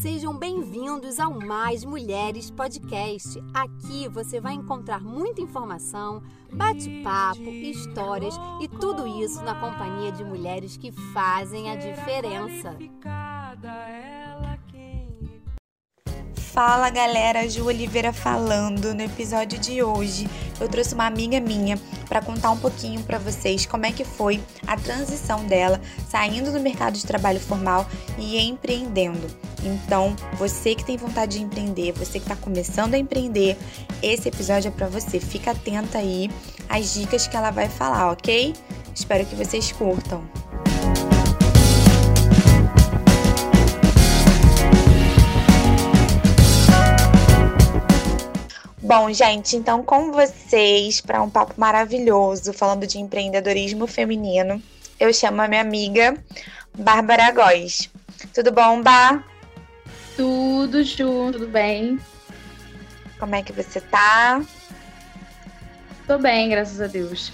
Sejam bem-vindos ao Mais Mulheres Podcast. Aqui você vai encontrar muita informação, bate-papo, histórias e tudo isso na companhia de mulheres que fazem a diferença. Fala galera, Ju Oliveira falando. No episódio de hoje, eu trouxe uma amiga minha para contar um pouquinho para vocês como é que foi a transição dela saindo do mercado de trabalho formal e empreendendo. Então, você que tem vontade de empreender, você que está começando a empreender, esse episódio é para você. Fica atenta aí às dicas que ela vai falar, ok? Espero que vocês curtam. Bom, gente, então com vocês para um papo maravilhoso falando de empreendedorismo feminino, eu chamo a minha amiga Bárbara Góes. Tudo bom, Bá? Tudo, Ju, tudo bem? Como é que você tá? Tô bem, graças a Deus.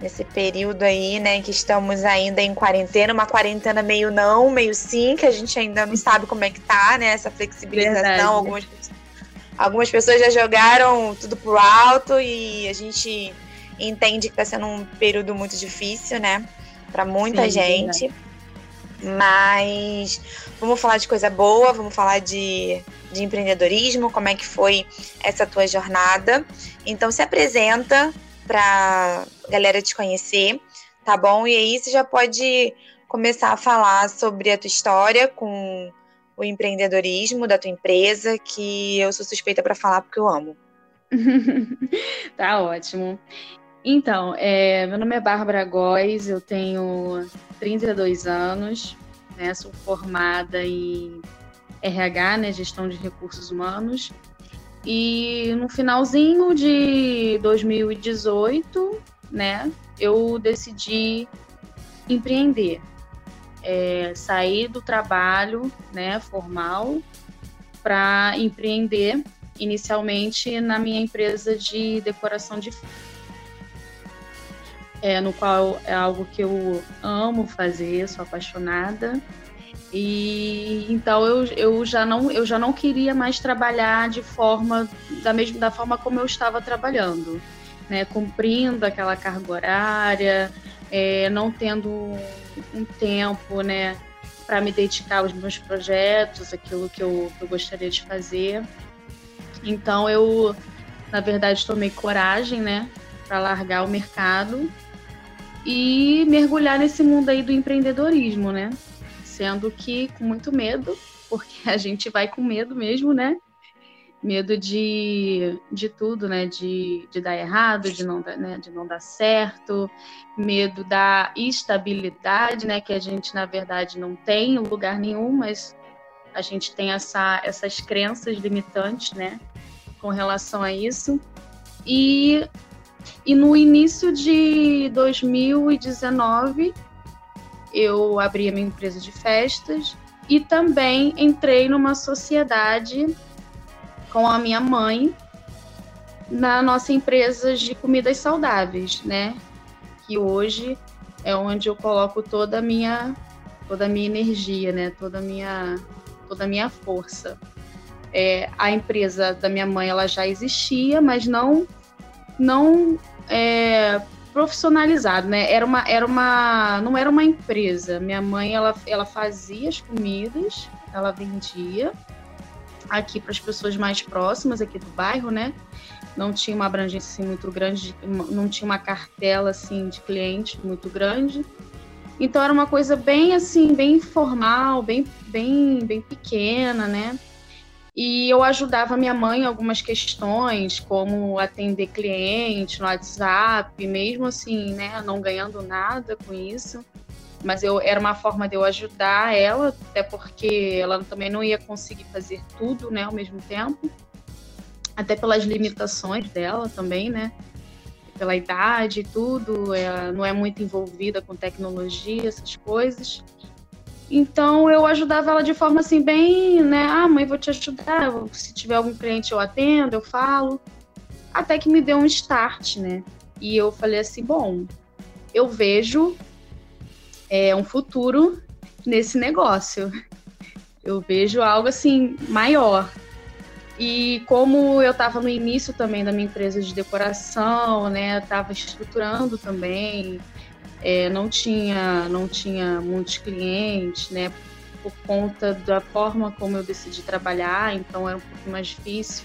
Nesse período aí, né, que estamos ainda em quarentena, uma quarentena meio não, meio sim, que a gente ainda não sabe como é que tá, né, essa flexibilização, Verdade. algumas Algumas pessoas já jogaram tudo pro alto e a gente entende que está sendo um período muito difícil, né? Para muita Sim, gente. Mas vamos falar de coisa boa, vamos falar de, de empreendedorismo, como é que foi essa tua jornada. Então se apresenta para galera te conhecer, tá bom? E aí você já pode começar a falar sobre a tua história com o empreendedorismo da tua empresa, que eu sou suspeita para falar porque eu amo. tá ótimo. Então, é, meu nome é Bárbara Góes, eu tenho 32 anos, né, sou formada em RH, né, gestão de recursos humanos, e no finalzinho de 2018, né, eu decidi empreender. É, sair do trabalho né, formal para empreender inicialmente na minha empresa de decoração de é, no qual é algo que eu amo fazer, sou apaixonada. E então eu, eu, já não, eu já não queria mais trabalhar de forma da mesma da forma como eu estava trabalhando, né, cumprindo aquela carga horária, é, não tendo um tempo, né, para me dedicar aos meus projetos, aquilo que eu, que eu gostaria de fazer. Então eu, na verdade, tomei coragem, né, para largar o mercado e mergulhar nesse mundo aí do empreendedorismo, né? Sendo que com muito medo, porque a gente vai com medo mesmo, né? medo de, de tudo, né? De, de dar errado, de não, né? de não dar certo, medo da estabilidade, né? Que a gente, na verdade, não tem em lugar nenhum, mas a gente tem essa, essas crenças limitantes, né? Com relação a isso. E, e no início de 2019, eu abri a minha empresa de festas e também entrei numa sociedade com a minha mãe na nossa empresa de comidas saudáveis, né? Que hoje é onde eu coloco toda a minha toda a minha energia, né? Toda a minha toda a minha força. É, a empresa da minha mãe ela já existia, mas não não é, profissionalizado, né? Era uma era uma não era uma empresa. Minha mãe ela ela fazia as comidas, ela vendia aqui para as pessoas mais próximas aqui do bairro, né? Não tinha uma abrangência assim, muito grande, não tinha uma cartela assim de clientes muito grande. Então era uma coisa bem assim, bem informal, bem bem bem pequena, né? E eu ajudava minha mãe em algumas questões, como atender cliente no WhatsApp, mesmo assim, né, não ganhando nada com isso mas eu era uma forma de eu ajudar ela, até porque ela também não ia conseguir fazer tudo, né, ao mesmo tempo, até pelas limitações dela também, né, pela idade e tudo, ela não é muito envolvida com tecnologia, essas coisas. Então eu ajudava ela de forma assim bem, né, ah, mãe, vou te ajudar, se tiver algum cliente eu atendo, eu falo, até que me deu um start, né? E eu falei assim, bom, eu vejo é, um futuro nesse negócio. Eu vejo algo assim maior. E como eu estava no início também da minha empresa de decoração, né, estava estruturando também, é, não tinha não tinha muitos clientes, né, por conta da forma como eu decidi trabalhar, então era um pouco mais difícil,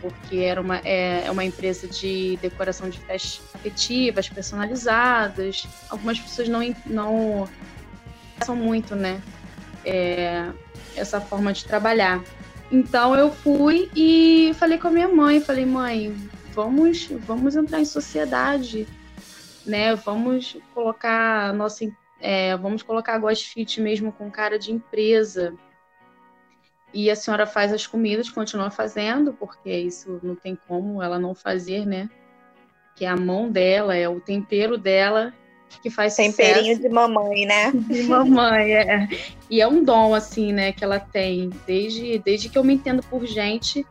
porque era uma é, é uma empresa de decoração de festas afetivas, personalizadas. Algumas pessoas não não são muito, né, é, essa forma de trabalhar. Então eu fui e falei com a minha mãe, falei, mãe, vamos, vamos entrar em sociedade, né? Vamos colocar nossa, é, vamos colocar a Ghost Fit mesmo com cara de empresa. E a senhora faz as comidas, continua fazendo, porque isso não tem como ela não fazer, né? Que é a mão dela, é o tempero dela que faz Temperinho sucesso. de mamãe, né? De mamãe, é. E é um dom, assim, né, que ela tem. Desde, desde que eu me entendo por gente,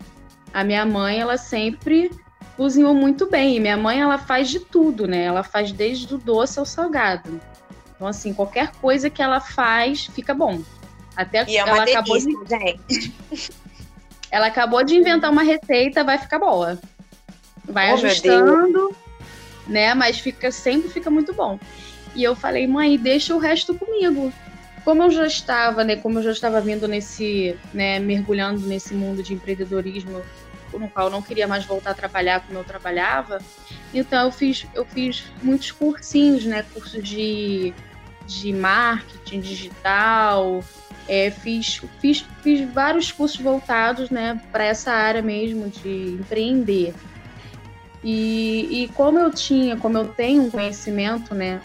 a minha mãe, ela sempre cozinhou muito bem. E minha mãe, ela faz de tudo, né? Ela faz desde o doce ao salgado. Então, assim, qualquer coisa que ela faz, fica bom. Até e é uma ela delícia, acabou de, ela acabou de inventar uma receita, vai ficar boa. Vai Oh, ajustando, né? Mas fica sempre fica muito bom. E eu falei, mãe, deixa o resto comigo. Como eu já estava, né? Como eu já estava vindo nesse, né? Mergulhando nesse mundo de empreendedorismo, no qual eu não queria mais voltar a trabalhar como eu trabalhava. Então eu fiz, eu fiz muitos cursinhos, né? Cursos de, de marketing digital. É, fiz, fiz, fiz vários cursos voltados, né? Para essa área mesmo de empreender. E, e como eu tinha, como eu tenho um conhecimento, né,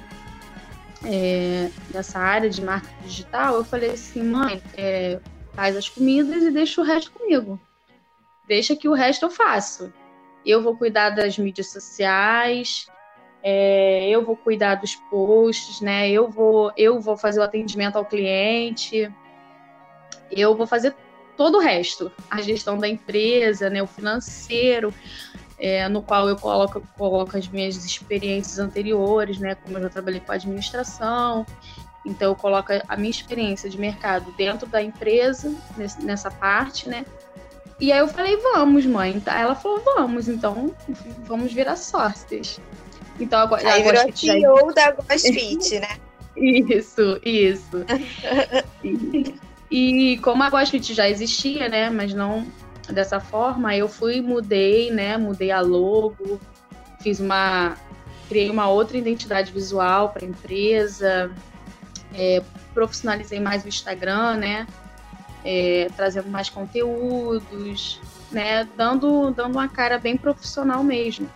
é, dessa área de marketing digital, eu falei assim, mãe, é, faz as comidas e deixa o resto comigo. Deixa que o resto eu faço. Eu vou cuidar das mídias sociais, é, eu vou cuidar dos posts, né? Eu vou, eu vou fazer o atendimento ao cliente, eu vou fazer todo o resto, a gestão da empresa, né? O financeiro é, no qual eu coloco, coloco as minhas experiências anteriores, né? Como eu já trabalhei com administração, então eu coloco a minha experiência de mercado dentro da empresa, nessa parte, né? E aí eu falei, vamos, mãe. Ela falou, vamos, então vamos virar sócios. Então agora. Aí virou a CEO da GoSfit, né? Isso, isso. e, e como a GoSfit já existia, né? Mas não dessa forma, eu fui, mudei, né? Mudei a logo, fiz uma. Criei uma outra identidade visual para a empresa, é, profissionalizei mais o Instagram, né? É, trazendo mais conteúdos, né? Dando, dando uma cara bem profissional mesmo.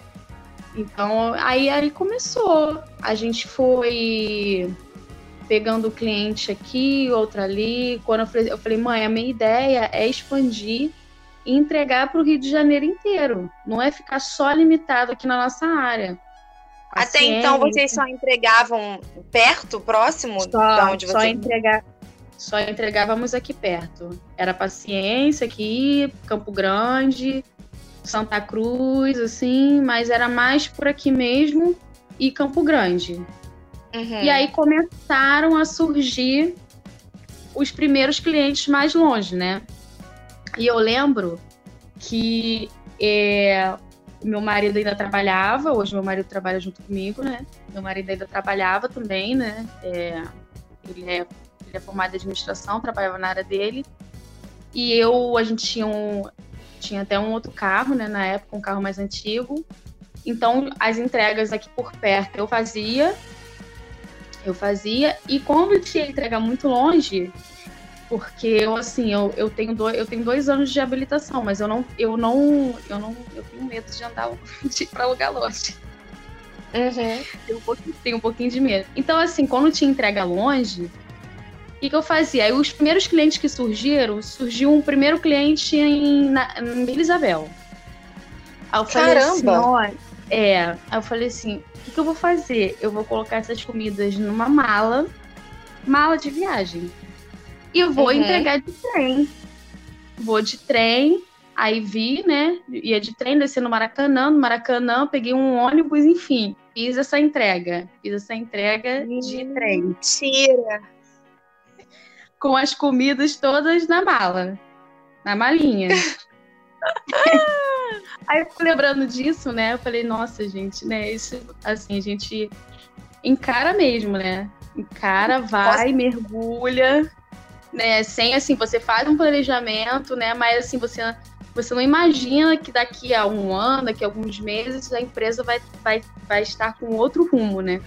Então, aí, aí começou. A gente foi pegando o cliente aqui, outro ali. Quando eu falei, eu falei, mãe, a minha ideia é expandir e entregar para o Rio de Janeiro inteiro. Não é ficar só limitado aqui na nossa área. Até então vocês só entregavam perto, próximo só, de onde só você entregar só entregávamos aqui perto. Era Paciência aqui, Campo Grande, Santa Cruz, assim, mas era mais por aqui mesmo e Campo Grande. Uhum. E aí começaram a surgir os primeiros clientes mais longe, né? E eu lembro que é, meu marido ainda trabalhava, hoje meu marido trabalha junto comigo, né? Meu marido ainda trabalhava também, né? É, ele, é, ele é formado em administração, trabalhava na área dele. E eu, a gente tinha, um, tinha até um outro carro, né? Na época, um carro mais antigo. Então, as entregas aqui por perto eu fazia. Eu fazia. E quando tinha entrega muito longe, porque eu assim eu, eu tenho dois eu tenho dois anos de habilitação mas eu não eu não eu não eu tenho medo de andar de, para lugar longe uhum. tenho, um pouquinho, tenho um pouquinho de medo então assim quando tinha entrega longe que, que eu fazia aí os primeiros clientes que surgiram surgiu um primeiro cliente em, na, em Isabel aí eu falei Caramba! assim, é aí eu falei assim o que, que eu vou fazer eu vou colocar essas comidas numa mala mala de viagem e vou Uhum. entregar de trem. Vou de trem, aí vi, né? Ia de trem, desci no Maracanã, no Maracanã, peguei um ônibus, enfim, fiz essa entrega. Fiz essa entrega de trem. Mentira! Com as comidas todas na mala, na malinha. Aí eu lembrando disso, né? Eu falei, nossa, gente, né? Isso, assim, a gente encara mesmo, né? Encara, vai, mergulha, né? Sem, assim, você faz um planejamento, né? Mas, assim, você, você não imagina que daqui a um ano, daqui a alguns meses, a empresa vai, vai, vai estar com outro rumo, né?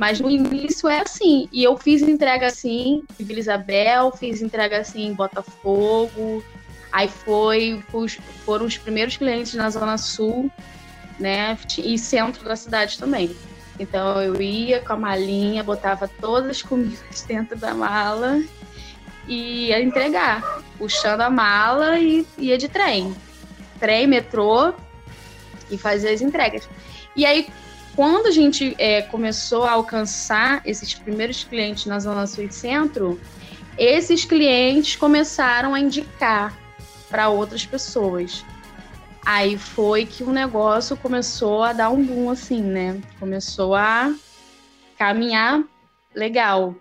Mas no início é assim. E eu fiz entrega assim em Vila Isabel, fiz entrega assim em Botafogo. Aí foi, foram os primeiros clientes na Zona Sul, né? E centro da cidade também. Então eu ia com a malinha, botava todas as comidas dentro da mala e ia entregar, puxando a mala e ia de trem. Trem, metrô e fazia as entregas. E aí, quando a gente é, começou a alcançar esses primeiros clientes na Zona Sul e Centro, esses clientes começaram a indicar para outras pessoas. Aí foi que o negócio começou a dar um boom, assim, né? Começou a caminhar legal.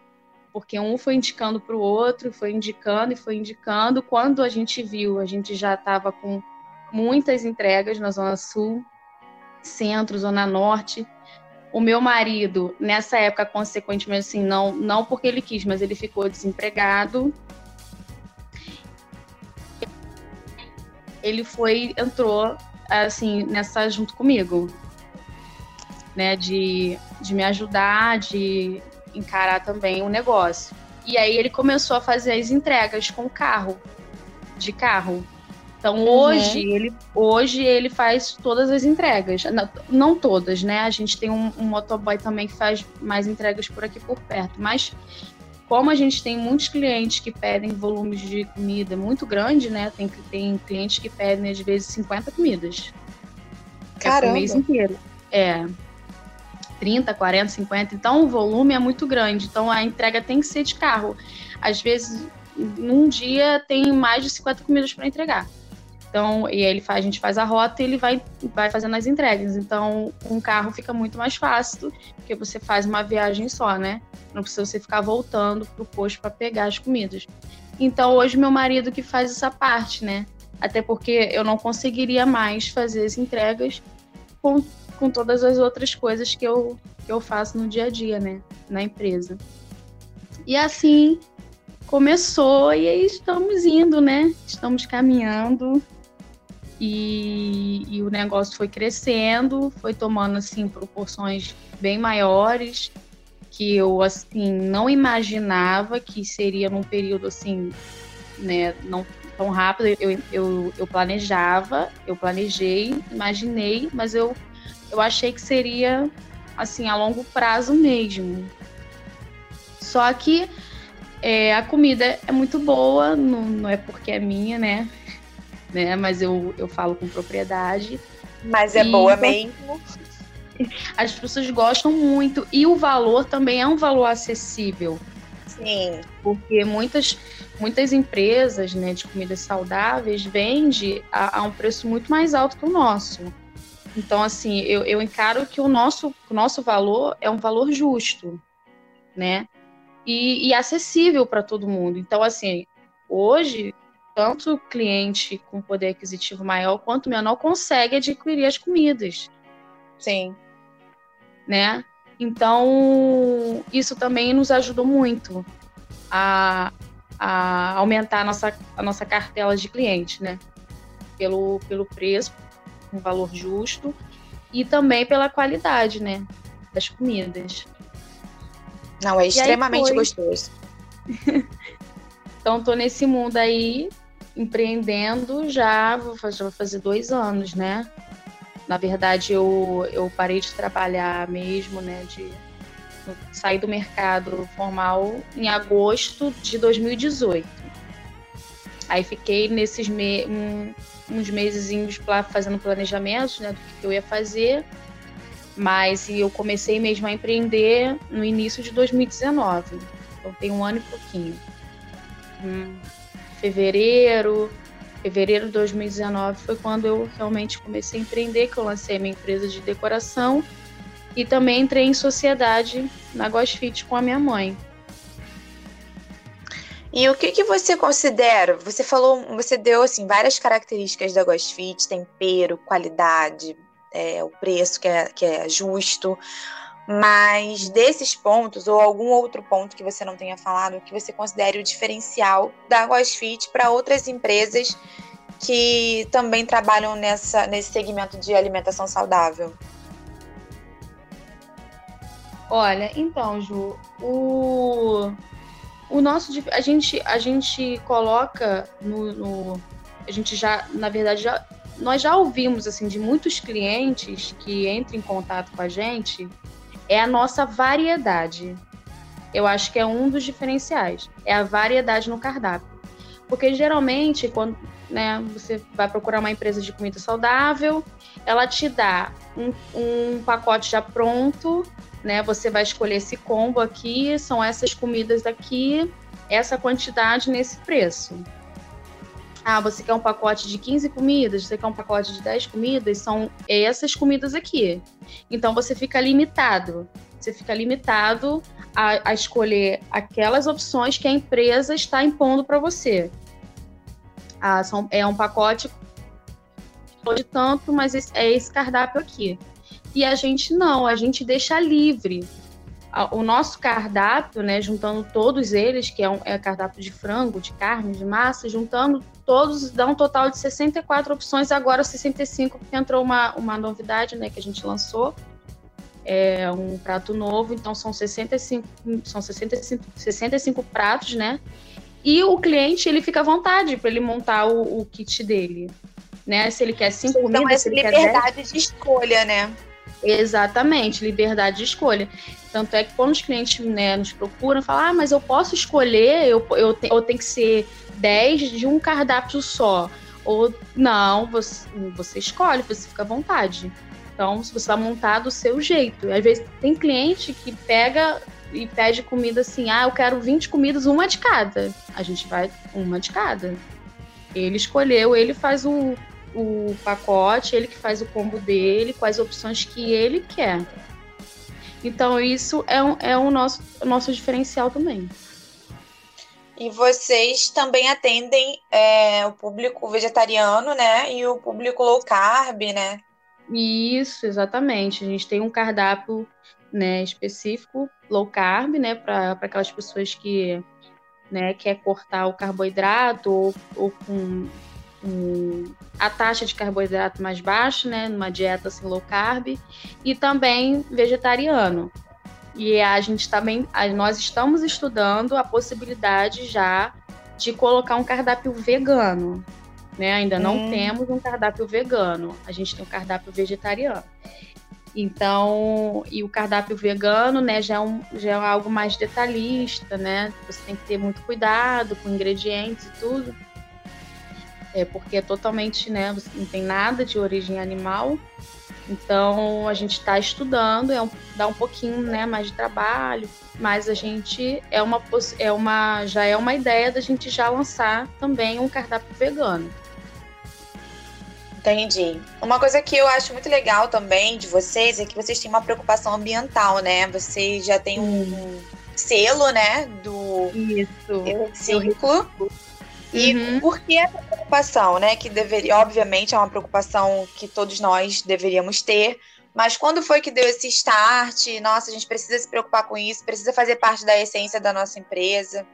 Porque um foi indicando para o outro, foi indicando e foi indicando. Quando a gente viu, a gente já estava com muitas entregas na Zona Sul, Centro, Zona Norte. O meu marido, nessa época, consequentemente, assim, não, não porque ele quis, mas ele ficou desempregado. Ele foi, entrou, assim, nessa junto comigo, né, de, de me ajudar, de encarar também o negócio. E aí ele começou a fazer as entregas com carro, de carro. Então uhum. hoje ele hoje ele faz todas as entregas, não, não todas, né? A gente tem um, um, motoboy também que faz mais entregas por aqui por perto, mas como a gente tem muitos clientes que pedem volumes de comida muito grande, né? Tem, tem clientes que pedem às vezes 50 comidas. Caramba. É o mês inteiro. É. 30, 40, 50. Então o volume é muito grande. Então a entrega tem que ser de carro. Às vezes, num dia tem mais de 50 comidas para entregar. Então, e ele faz, a gente faz a rota e ele vai, vai fazendo as entregas. Então, um carro fica muito mais fácil, porque você faz uma viagem só, né? Não precisa você ficar voltando pro posto para pegar as comidas. Então, hoje meu marido que faz essa parte, né? Até porque eu não conseguiria mais fazer as entregas com, com todas as outras coisas que eu, que eu faço no dia a dia, né? Na empresa. E assim começou e aí estamos indo, né? Estamos caminhando e, e, o negócio foi crescendo, foi tomando assim proporções bem maiores que eu assim não imaginava que seria num período assim, né, não tão rápido. Eu, eu, eu planejava, eu planejei, imaginei, mas eu eu achei que seria assim a longo prazo mesmo. Só que é, a comida é muito boa, não, não é porque é minha, né? Né? Mas eu, eu falo com propriedade. Mas é boa mesmo. As pessoas gostam muito. E o valor também é um valor acessível. Sim. Porque muitas, muitas empresas né, de comidas saudáveis vendem a, a, um preço muito mais alto que o nosso. Então, assim, eu, eu encaro que o nosso, o nosso valor é um valor justo, né? E, e acessível para todo mundo. Então, assim, hoje tanto o cliente com poder aquisitivo maior quanto menor consegue adquirir as comidas. Sim. Né? Então, isso também nos ajudou muito a, a aumentar a nossa, a nossa cartela de clientes, né? Pelo, pelo preço, um valor justo, e também pela qualidade, né? Das comidas. Não, é extremamente gostoso. então, tô nesse mundo aí empreendendo já, vou fazer, vou fazer dois anos, né? Na verdade, eu, eu parei de trabalhar mesmo, né? De sair do mercado formal em agosto de 2018. Aí fiquei nesses me um, uns meses fazendo planejamentos né, do que eu ia fazer, mas eu comecei mesmo a empreender no início de 2019. Então tem um ano e pouquinho. Hum fevereiro, fevereiro de 2019 foi quando eu realmente comecei a empreender, que eu lancei minha empresa de decoração e também entrei em sociedade na Fit com a minha mãe. E o que, que você considera? Você falou, você deu assim várias características da Fit, tempero, qualidade, é, o preço que é, que é justo. Mas desses pontos, ou algum outro ponto que você não tenha falado, que você considere o diferencial da Fit para outras empresas que também trabalham nessa, nesse segmento de alimentação saudável? Olha, então, Ju, o, o nosso a gente a gente coloca no, no, a gente já na verdade já nós já ouvimos assim de muitos clientes que entram em contato com a gente é a nossa variedade. Eu acho que é um dos diferenciais, é a variedade no cardápio. Porque geralmente quando né, você vai procurar uma empresa de comida saudável, ela te dá um, um pacote já pronto né? Você vai escolher esse combo aqui, são essas comidas aqui, essa quantidade nesse preço. Ah, você quer um pacote de 15 comidas, você quer um pacote de 10 comidas, são essas comidas aqui. Então você fica limitado. Você fica limitado a, a escolher aquelas opções que a empresa está impondo para você. Ah, são, é um pacote de tanto, mas é esse cardápio aqui. E a gente não, a gente deixa livre. O nosso cardápio, né, juntando todos eles, que é um é cardápio de frango, de carne, de massa, juntando todos, dá um total de 64 opções, agora 65, porque entrou uma, uma novidade né, que a gente lançou. É um prato novo, então são 65, são 65, 65 pratos, né? E o cliente ele fica à vontade para ele montar o, o, kit dele, né? Se ele quer cinco então, comidas, se ele liberdade quer de escolha, né? Exatamente, liberdade de escolha. Tanto é que quando os clientes né, nos procuram, falam, ah, mas eu posso escolher, eu, eu, te, eu tenho que ser 10 de um cardápio só. Ou não, você, você escolhe, você fica à vontade. Então, você vai montar do seu jeito. Às vezes tem cliente que pega e pede comida assim, ah, eu quero 20 comidas, uma de cada. A gente vai uma de cada. Ele escolheu, ele faz o, o pacote, ele que faz o combo dele, as opções que ele quer. Então, isso é, um, é um nosso, nosso diferencial também. E vocês também atendem é, o público vegetariano, né? E o público low carb, né? Isso, exatamente. A gente tem um cardápio né, específico low carb, né? Para aquelas pessoas que né, quer cortar o carboidrato ou, ou com um, a taxa de carboidrato mais baixa, né, numa dieta assim, low carb, e também vegetariano. E a gente também, nós estamos estudando a possibilidade já de colocar um cardápio vegano. Né? Ainda não hum. temos um cardápio vegano, a gente tem um cardápio vegetariano. Então, e o cardápio vegano, né, já é, um, já é algo mais detalhista, né? Você tem que ter muito cuidado com ingredientes e tudo é, porque é totalmente, né, não tem nada de origem animal. Então a gente está estudando, é um, dá um pouquinho né, mais de trabalho, mas a gente é uma, é uma já é uma ideia da gente já lançar também um cardápio vegano. Entendi. Uma coisa que eu acho muito legal também de vocês é que vocês têm uma preocupação ambiental, né? Vocês já têm um selo, né? Do Isso. Reciclo. E uhum. por que essa preocupação, né? Que deveria, obviamente, é uma preocupação que todos nós deveríamos ter. Mas quando foi que deu esse start? Nossa, a gente precisa se preocupar com isso, precisa fazer parte da essência da nossa empresa.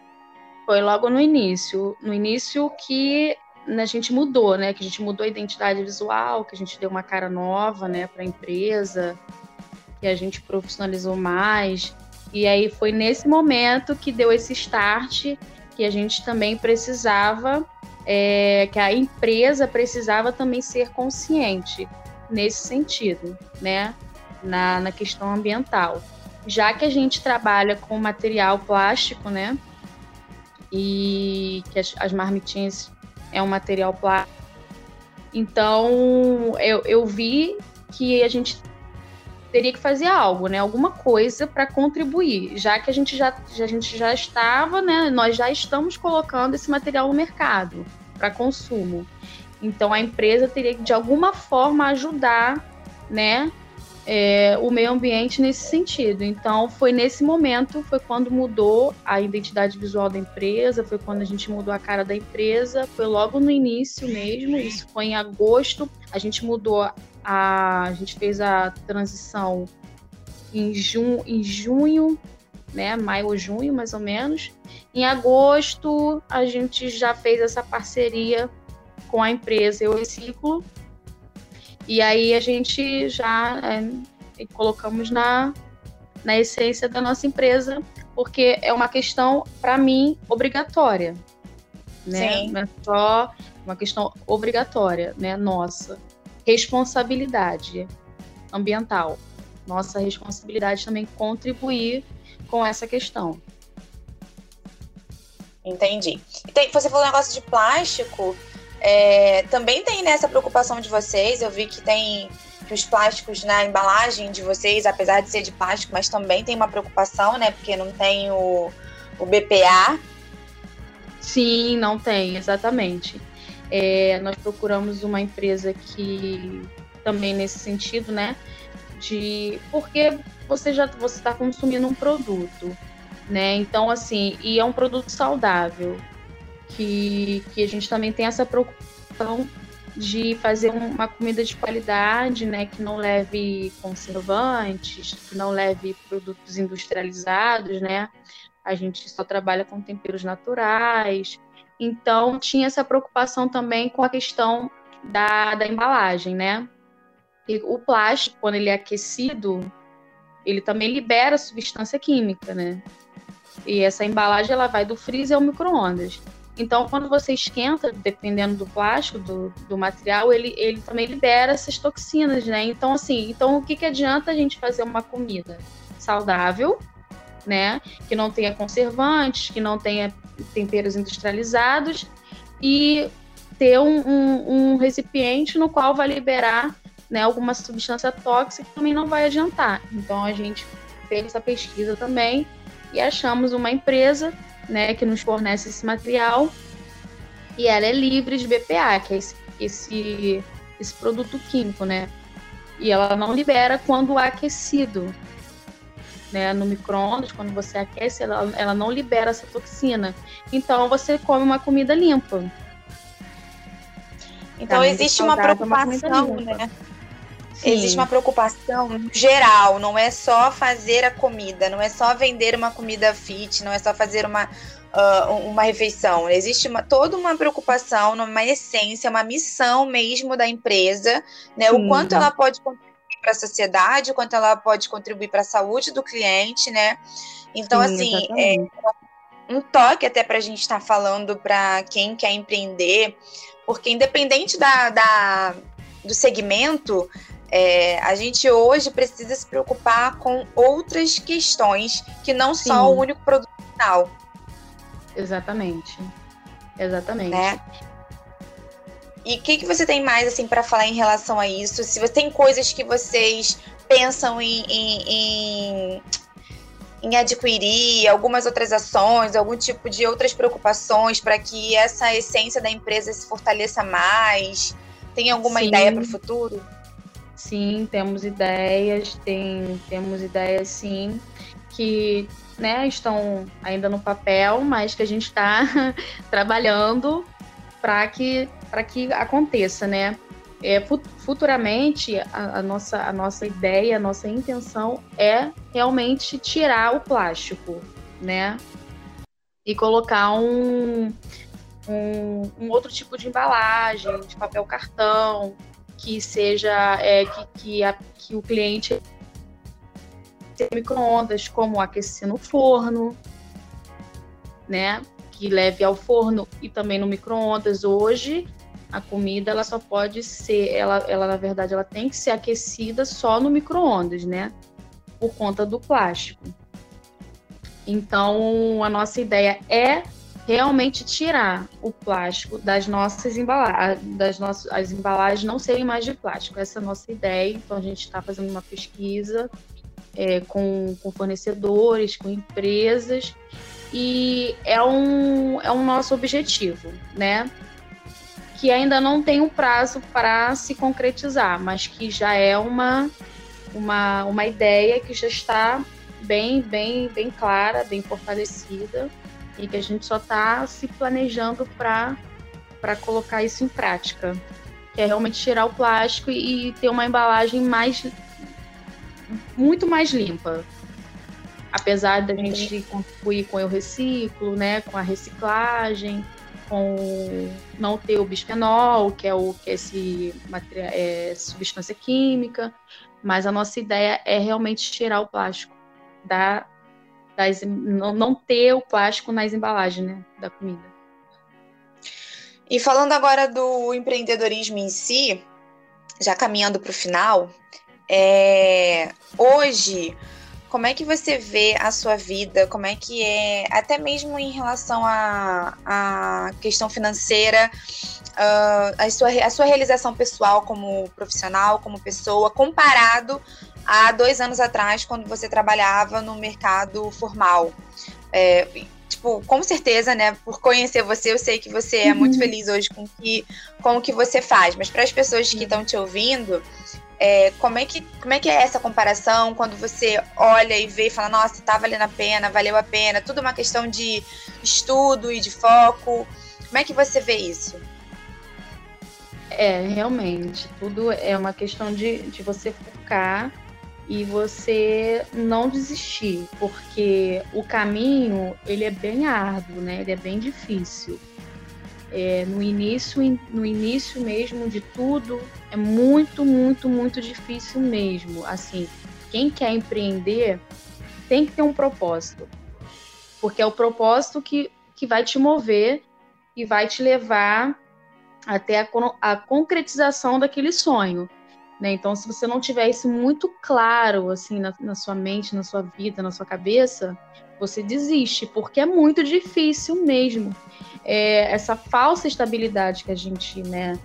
Foi logo no início. No início que a gente mudou, né? Que a gente mudou a identidade visual, que a gente deu uma cara nova, né, para a empresa, que a gente profissionalizou mais. E aí foi nesse momento que deu esse start que a gente também precisava, é, que a empresa precisava também ser consciente nesse sentido, né? Na, na questão ambiental. Já que a gente trabalha com material plástico, né? E que as, as marmitinhas é um material plástico. Então, eu, eu vi que a gente teria que fazer algo, né? Alguma coisa para contribuir, já que a gente já, a gente já estava, né? Nós já estamos colocando esse material no mercado para consumo. Então a empresa teria que de alguma forma ajudar, né? é, o meio ambiente nesse sentido. Então, foi nesse momento, foi quando mudou a identidade visual da empresa, foi quando a gente mudou a cara da empresa, foi logo no início mesmo, isso foi em agosto, a gente mudou a, a gente fez a transição em, jun, em junho, né, maio ou junho, mais ou menos. Em agosto, a gente já fez essa parceria com a empresa Eu Reciclo, e aí a gente já é, colocamos na, na essência da nossa empresa, porque é uma questão, para mim, obrigatória. Né? Sim. Não é só uma questão obrigatória, né? Nossa. Responsabilidade ambiental. Nossa responsabilidade também contribuir com essa questão. Entendi. Tem, você falou um negócio de plástico. É, também tem nessa preocupação de vocês. Eu vi que tem os plásticos na embalagem de vocês, apesar de ser de plástico, mas também tem uma preocupação, né? Porque não tem o, o BPA. Sim, não tem, exatamente. É, nós procuramos uma empresa que também nesse sentido, né? De porque você já você está consumindo um produto, né? Então assim, e é um produto saudável que, que a gente também tem essa preocupação de fazer uma comida de qualidade, né, que não leve conservantes, que não leve produtos industrializados, né? A gente só trabalha com temperos naturais. Então, tinha essa preocupação também com a questão da, da embalagem, né? E o plástico, quando ele é aquecido, ele também libera substância química, né? E essa embalagem ela vai do freezer ao micro-ondas. Então, quando você esquenta, dependendo do plástico, do, do material, ele, ele também libera essas toxinas, né? Então, assim, então o que, que adianta a gente fazer uma comida saudável, né? Que não tenha conservantes, que não tenha temperos industrializados e ter um, um, um recipiente no qual vai liberar né, alguma substância tóxica também não vai adiantar. Então a gente fez essa pesquisa também e achamos uma empresa né, que nos fornece esse material e ela é livre de BPA, que é esse, esse, esse produto químico, né? E ela não libera quando aquecido, né? No micro-ondas, quando você aquece, ela, ela não libera essa toxina. Então você come uma comida limpa. Então existe uma preocupação, uma né? Sim. Existe uma preocupação geral, não é só fazer a comida, não é só vender uma comida fit, não é só fazer uma, uh, uma refeição. Existe uma, toda uma preocupação, uma essência, uma missão mesmo da empresa, né? Sim. O quanto ela pode contribuir para a sociedade, quanto ela pode contribuir para a saúde do cliente, né? Então, Sim, assim, é um toque até para a gente estar tá falando para quem quer empreender, porque independente da, da do segmento, é, a gente hoje precisa se preocupar com outras questões que não Sim. só o único produto final. Exatamente. Exatamente. Né? E o que, que você tem mais assim para falar em relação a isso? Se você tem coisas que vocês pensam em, em, em, em adquirir, algumas outras ações, algum tipo de outras preocupações para que essa essência da empresa se fortaleça mais? Tem alguma Sim. ideia para o futuro? Sim, temos ideias, tem, temos ideias sim, que né, estão ainda no papel, mas que a gente está trabalhando para que, que aconteça, né? É, futuramente, a, a, nossa, a nossa ideia, a nossa intenção é realmente tirar o plástico, né? E colocar um, um, um outro tipo de embalagem, de papel cartão, que seja é, que, que, a, que o cliente microondas, como aquecer no forno, né? Que leve ao forno e também no microondas. Hoje a comida ela só pode ser, ela, ela na verdade ela tem que ser aquecida só no microondas, né? Por conta do plástico. Então a nossa ideia é realmente tirar o plástico das nossas embalagens, das nossas as embalagens não serem mais de plástico. Essa é a nossa ideia. Então a gente está fazendo uma pesquisa é, com, com, fornecedores, com empresas e é um é um nosso objetivo, né? Que ainda não tem um prazo para se concretizar, mas que já é uma uma, uma ideia que já está bem, bem, bem clara, bem fortalecida e que a gente só está se planejando para colocar isso em prática, que é realmente tirar o plástico e, e ter uma embalagem mais muito mais limpa. Apesar da gente contribuir com o reciclo, né, com a reciclagem, com não ter o bisfenol, que é o que é esse é, substância química, mas a nossa ideia é realmente tirar o plástico da, das, não, não ter o plástico nas embalagens né, da comida. E falando agora do empreendedorismo em si, já caminhando para o final, é, hoje, como é que você vê a sua vida? Como é que é, até mesmo em relação à a, a, questão financeira, uh, a, sua, a sua realização pessoal como profissional, como pessoa, comparado há dois anos atrás, quando você trabalhava no mercado formal. É, tipo, com certeza, né? Por conhecer você, eu sei que você é muito uhum. feliz hoje com, que, com o que você faz. Mas para as pessoas que estão te ouvindo, é, como, é que, como é que é essa comparação quando você olha e vê e fala, nossa, tá valendo a pena, valeu a pena, tudo uma questão de estudo e de foco. Como é que você vê isso? É, realmente, tudo é uma questão de, de você focar e você não desistir, porque o caminho ele é bem árduo, né? Ele é bem difícil. É, no início, no início mesmo de tudo, é muito, muito, muito difícil mesmo. Assim, quem quer empreender tem que ter um propósito, porque é o propósito que, que vai te mover e vai te levar até a, a concretização daquele sonho. Né? Então, se você não tiver isso muito claro assim na, na, sua mente, na sua vida, na sua cabeça, você desiste, porque é muito difícil mesmo. É, essa falsa estabilidade que a gente né,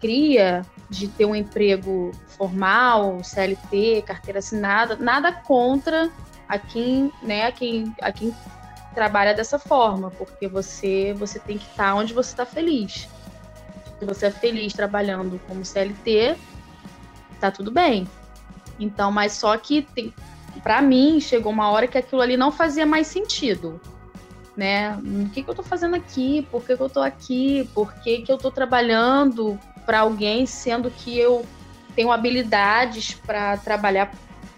cria de ter um emprego formal, CLT, carteira assinada, nada contra a quem, né, a quem, a quem trabalha dessa forma, porque você você tem que estar onde você está feliz. Se você é feliz trabalhando como CLT, tá tudo bem. Então, mas só que tem, para mim chegou uma hora que aquilo ali não fazia mais sentido. Né? O que, que eu tô fazendo aqui? Por que, que eu tô aqui? Por que, que eu tô trabalhando para alguém, sendo que eu tenho habilidades para trabalhar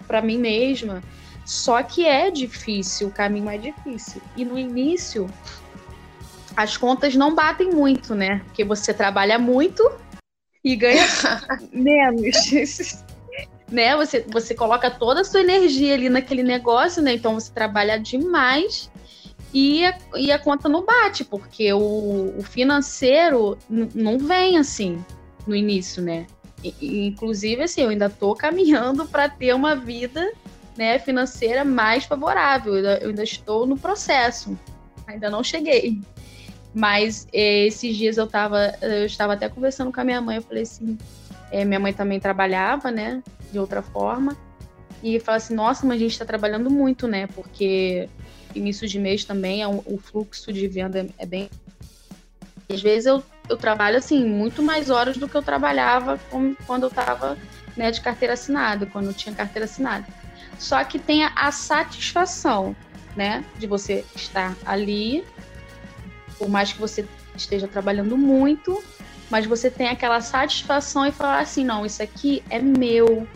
para mim mesma? Só que é difícil, o caminho é difícil. E no início, as contas não batem muito, né? Porque você trabalha muito e ganha menos. Né? Você, você coloca toda a sua energia ali naquele negócio, né? Então você trabalha demais e a, e a conta não bate, porque o, o financeiro não vem assim no início, né? E, inclusive, assim, eu ainda estou caminhando para ter uma vida né, financeira mais favorável. Eu ainda, eu ainda estou no processo, ainda não cheguei. Mas é, esses dias eu tava, eu estava até conversando com a minha mãe, eu falei assim, é, minha mãe também trabalhava, né, de outra forma, e falei assim, nossa, mas a gente está trabalhando muito, né, porque início de mês também é um, o fluxo de venda é bem... Às vezes eu, eu trabalho, assim, muito mais horas do que eu trabalhava quando eu estava né, de carteira assinada, quando eu tinha carteira assinada. Só que tem a satisfação, né, de você estar ali por mais que você esteja trabalhando muito, mas você tem aquela satisfação e falar assim, não, isso aqui é meu,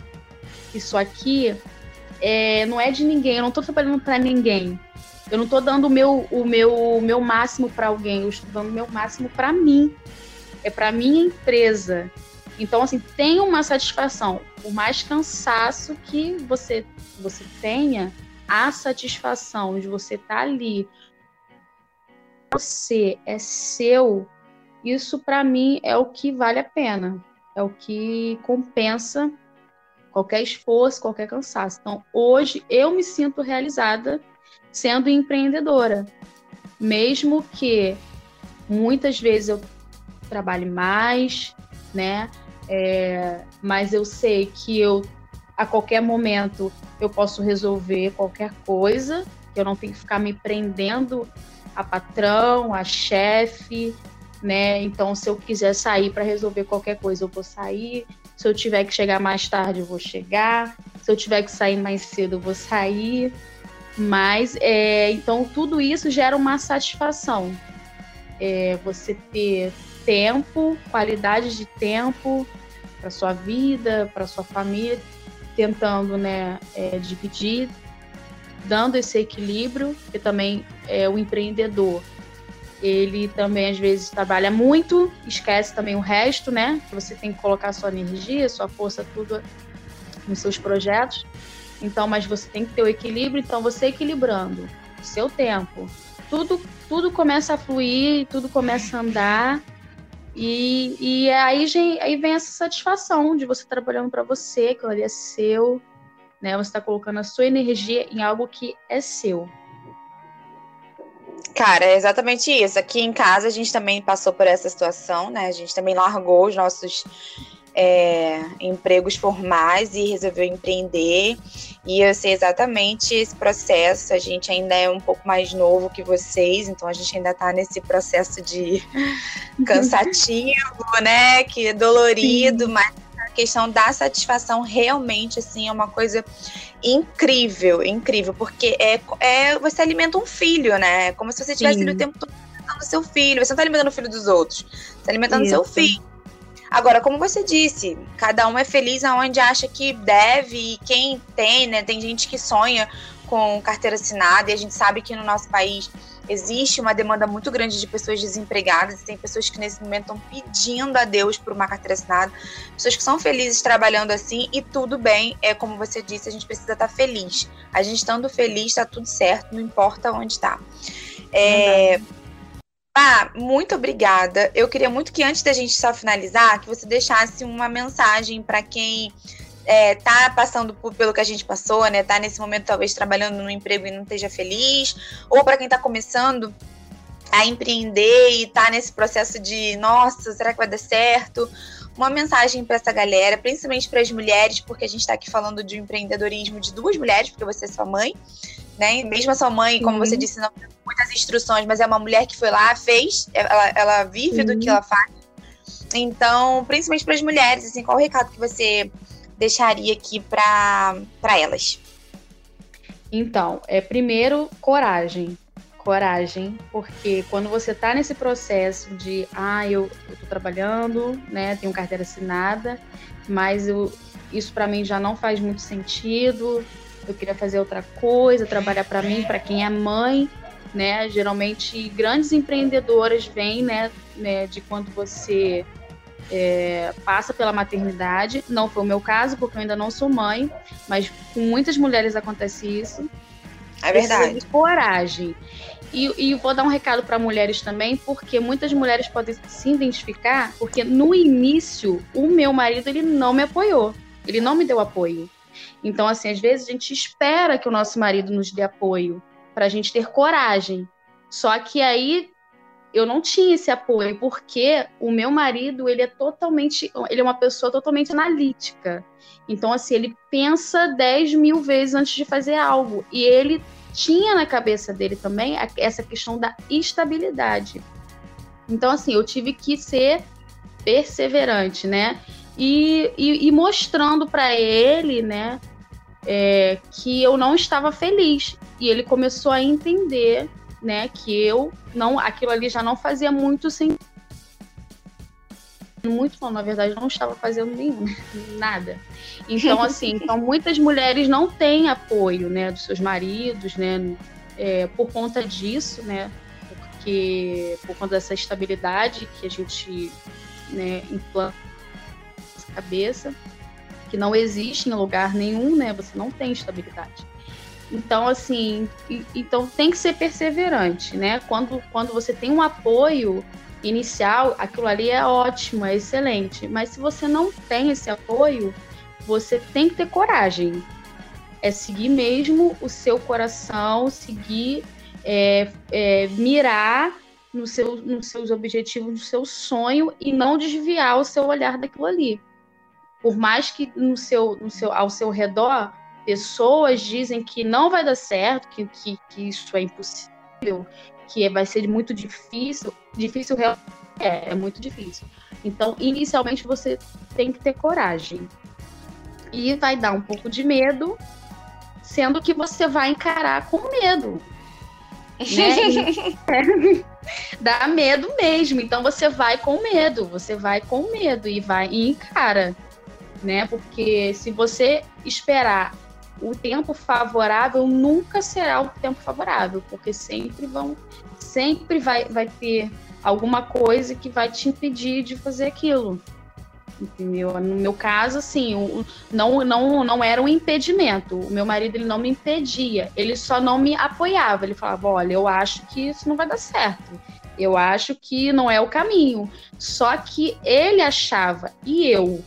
isso aqui é, não é de ninguém, eu não estou trabalhando para ninguém, eu não estou dando o meu, o meu, meu máximo para alguém, eu estou dando o meu máximo para mim, é para minha empresa. Então, assim, tem uma satisfação, por mais cansaço que você, você tenha, a satisfação de você estar tá ali. Você é seu, isso para mim é o que vale a pena, é o que compensa qualquer esforço, qualquer cansaço. Então, hoje eu me sinto realizada sendo empreendedora, mesmo que muitas vezes eu trabalhe mais, né? É, mas eu sei que eu a qualquer momento eu posso resolver qualquer coisa, que eu não tenho que ficar me prendendo a patrão, a chefe, né? Então, se eu quiser sair para resolver qualquer coisa, eu vou sair. Se eu tiver que chegar mais tarde, eu vou chegar. Se eu tiver que sair mais cedo, eu vou sair. Mas, é, então, tudo isso gera uma satisfação. É, você ter tempo, qualidade de tempo para sua vida, para sua família, tentando né, é, dividir, dando esse equilíbrio, que também é o empreendedor. Ele também às vezes trabalha muito, esquece também o resto, né? Você tem que colocar sua energia, sua força, tudo nos seus projetos. Então, mas você tem que ter o equilíbrio, então você equilibrando o seu tempo, tudo tudo começa a fluir, tudo começa a andar e, e aí, aí vem essa satisfação de você trabalhando para você, aquilo ali é seu, né? Você está colocando a sua energia em algo que é seu. Cara, é exatamente isso. Aqui em casa a gente também passou por essa situação, né? A gente também largou os nossos é, empregos formais e resolveu empreender. E eu sei exatamente esse processo. A gente ainda é um pouco mais novo que vocês, então a gente ainda está nesse processo de cansativo, né? Que é dolorido, Sim. mas questão da satisfação realmente assim é uma coisa incrível, incrível, porque é, é você alimenta um filho, né? É como se você tivesse o tempo todo alimentando seu filho. Você não está alimentando o filho dos outros, você está alimentando Isso. seu filho. Agora, como você disse, cada um é feliz aonde acha que deve, e quem tem, né? Tem gente que sonha com carteira assinada, e a gente sabe que no nosso país existe uma demanda muito grande de pessoas desempregadas, tem pessoas que nesse momento estão pedindo a Deus por uma carteira assinada, pessoas que são felizes trabalhando assim, e tudo bem, é como você disse, a gente precisa estar feliz. A gente estando feliz, está tudo certo, não importa onde está. É, ah, muito obrigada. Eu queria muito que antes da gente só finalizar, que você deixasse uma mensagem para quem é, tá passando por, pelo que a gente passou, né? Tá nesse momento talvez trabalhando no emprego e não esteja feliz, ou para quem está começando a empreender e tá nesse processo de, nossa, será que vai dar certo? Uma mensagem para essa galera, principalmente para as mulheres, porque a gente está aqui falando de um empreendedorismo de duas mulheres, porque você é sua mãe, né? Mesmo a sua mãe, como você disse, não tem muitas instruções, mas é uma mulher que foi lá, fez, ela, ela vive do que ela faz. Então, principalmente para as mulheres, assim, qual o recado que você deixaria aqui para elas? Então, é primeiro coragem. Coragem, porque quando você está nesse processo de, ah, eu, estou trabalhando, né, tenho carteira assinada, mas eu, isso para mim já não faz muito sentido, eu queria fazer outra coisa, trabalhar para mim, para quem é mãe, né? Geralmente grandes empreendedoras vêm, né, né de quando você é, passa pela maternidade. Não foi o meu caso, porque eu ainda não sou mãe, mas com muitas mulheres acontece isso. É verdade. De coragem. E, e vou dar um recado para mulheres também, porque muitas mulheres podem se identificar, porque no início o meu marido ele não me apoiou, ele não me deu apoio. Então, assim, às vezes a gente espera que o nosso marido nos dê apoio para a gente ter coragem. Só que aí eu não tinha esse apoio porque o meu marido ele é totalmente, ele é uma pessoa totalmente analítica. Então, assim, ele pensa 10 mil vezes antes de fazer algo. E ele tinha na cabeça dele também essa questão da estabilidade. Então, assim, eu tive que ser perseverante, né? E, e, e mostrando para ele, né, é, que eu não estava feliz. E ele começou a entender, né, que eu não, aquilo ali já não fazia muito sentido. Muito não, na verdade, não estava fazendo nenhum, nada. Então, assim, então muitas mulheres não têm apoio, né, dos seus maridos, né, é, por conta disso, né, porque por conta dessa estabilidade que a gente, né, implanta na cabeça que não existe em lugar nenhum, né? Você não tem estabilidade. Então, assim, então tem que ser perseverante, né? Quando, quando você tem um apoio inicial, aquilo ali é ótimo, é excelente. Mas se você não tem esse apoio, você tem que ter coragem. É seguir mesmo o seu coração, seguir, é, é, mirar no seu, nos seus objetivos, no seu sonho e não desviar o seu olhar daquilo ali. Por mais que no seu, no seu, ao seu redor pessoas dizem que não vai dar certo, que, que, que isso é impossível, que vai ser muito difícil, difícil é, é muito difícil. Então, inicialmente você tem que ter coragem. E vai dar um pouco de medo, sendo que você vai encarar com medo. Né? dá medo mesmo. Então você vai com medo, você vai com medo e vai e encara, né? Porque se você esperar o tempo favorável, nunca será o tempo favorável, porque sempre vão, sempre vai, vai ter alguma coisa que vai te impedir de fazer aquilo entendeu? No meu caso, assim, não, não, não era um impedimento. O meu marido ele não me impedia, ele só não me apoiava. Ele falava: olha, eu acho que isso não vai dar certo. Eu acho que não é o caminho. Só que ele achava e eu,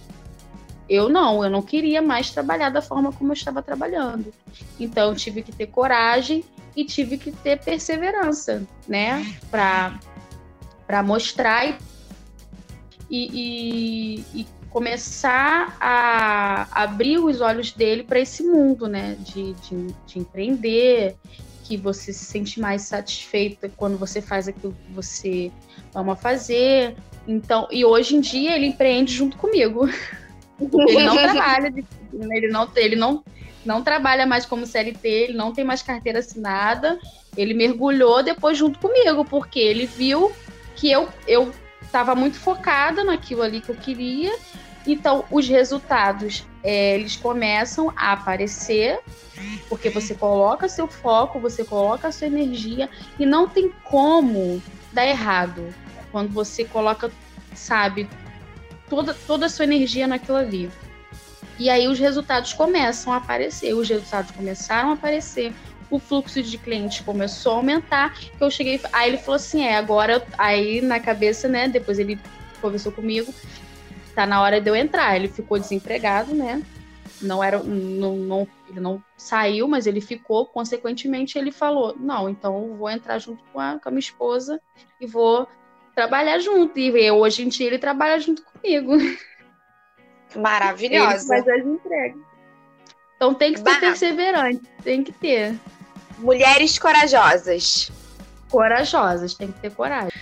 eu não, eu não queria mais trabalhar da forma como eu estava trabalhando. Então eu tive que ter coragem e tive que ter perseverança, né, para para mostrar e e, e, começar a abrir os olhos dele para esse mundo, né? De, de, de, empreender, que você se sente mais satisfeita quando você faz aquilo que você ama fazer. Então, e hoje em dia ele empreende junto comigo. ele não trabalha, ele não, ele não, não trabalha mais como CLT, ele não tem mais carteira assinada. Ele mergulhou depois junto comigo, porque ele viu que eu, eu estava muito focada naquilo ali que eu queria. Então, os resultados, é, eles começam a aparecer, porque você coloca seu foco, você coloca a sua energia, e não tem como dar errado quando você coloca, sabe, toda, toda a sua energia naquilo ali. E aí os resultados começam a aparecer, os resultados começaram a aparecer, o fluxo de clientes começou a aumentar, que eu cheguei, aí ele falou assim, é, agora, aí na cabeça, né, depois ele conversou comigo, tá na hora de eu entrar, ele ficou desempregado, né, não era, não, não, ele não saiu, mas ele ficou, consequentemente ele falou, não, então eu vou entrar junto com a, com a minha esposa e vou trabalhar junto, e hoje em dia ele trabalha junto comigo. Maravilhosa. Ele faz as entregas. Então tem que ser perseverante, tem que ter. Mulheres corajosas. Corajosas, tem que ter coragem.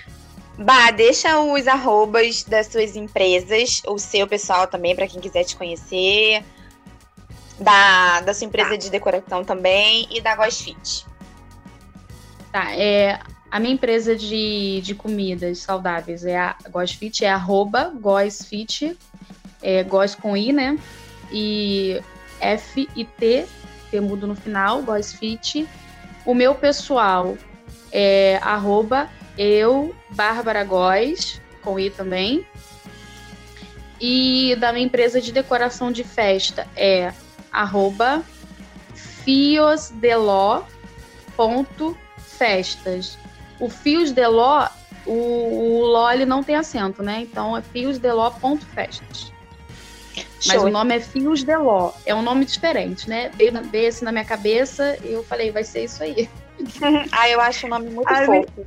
Bah, deixa os arrobas das suas empresas, o seu pessoal também, para quem quiser te conhecer. Da, da sua empresa tá. de decoração também e da Gosfit. Tá, é, a minha empresa de, de comidas saudáveis é a Gosfit, é arroba Gosfit, é Gos com I, né? E F e T, T mudo no final, Gosfit. O meu pessoal é arroba eu, Bárbara Góes, com I também. E da minha empresa de decoração de festa é arroba fiosdeló.festas. O fios de ló, o, o ló ele não tem acento, né? Então é fiosdeló.festas. Mas Show. o nome é Fios de Ló. É um nome diferente, né? Veio, veio assim na minha cabeça e eu falei, vai ser isso aí. ah, eu acho o nome muito aí fofo.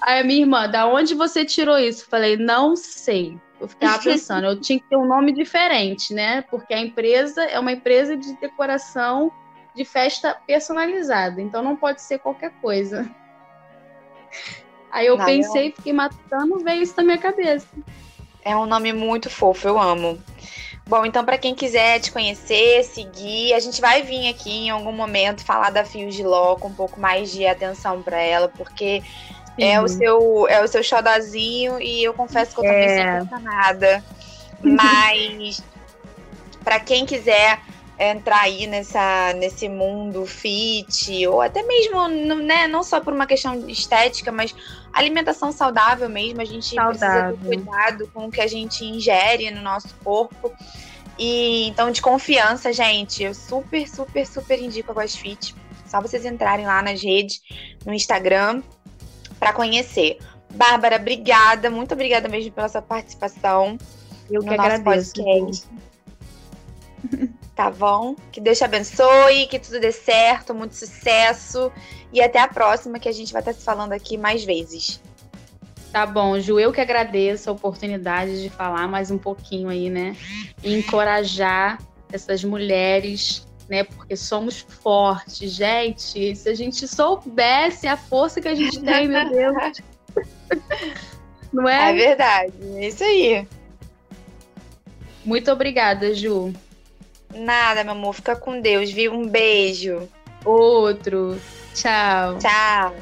Aí a minha irmã, da onde você tirou isso? Falei, não sei. Eu ficava pensando, eu tinha que ter um nome diferente, né? Porque a empresa é uma empresa de decoração de festa personalizada, então não pode ser qualquer coisa. Aí eu não, pensei, eu... fiquei matando, veio isso na minha cabeça. É um nome muito fofo, eu amo. Bom, então para quem quiser te conhecer, seguir, a gente vai vir aqui em algum momento falar da Fios de Ló com um pouco mais de atenção para ela, porque é o seu é o seu xodozinho e eu confesso que eu também é. sou impressionada. Mas para quem quiser entrar aí nessa, nesse mundo fit, ou até mesmo, né, não só por uma questão estética, mas alimentação saudável mesmo, a gente saudável. precisa ter cuidado com o que a gente ingere no nosso corpo. E então, de confiança, gente, eu super, super, super indico a GoSfit. Só vocês entrarem lá nas redes, no Instagram, para conhecer. Bárbara, obrigada, muito obrigada mesmo pela sua participação. Eu no que nosso agradeço. podcast. tá bom? Que Deus te abençoe, que tudo dê certo, muito sucesso e até a próxima que a gente vai estar se falando aqui mais vezes. Tá bom, Ju, eu que agradeço a oportunidade de falar mais um pouquinho aí, né? E encorajar essas mulheres, né? Porque somos fortes, gente. Se a gente soubesse a força que a gente tem, meu Deus. Não é? É verdade, é isso aí. Muito obrigada, Ju. Nada, meu amor. Fica com Deus, viu? Um beijo. Outro. Tchau. Tchau.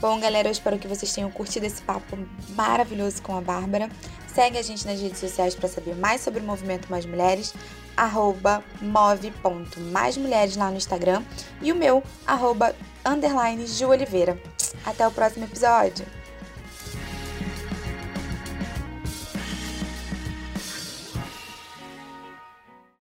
Bom, galera, eu espero que vocês tenham curtido esse papo maravilhoso com a Bárbara. Segue a gente nas redes sociais para saber mais sobre o movimento Mais Mulheres, arroba move.maismulheres lá no Instagram e o meu, arroba underline Ju Oliveira. Até o próximo episódio!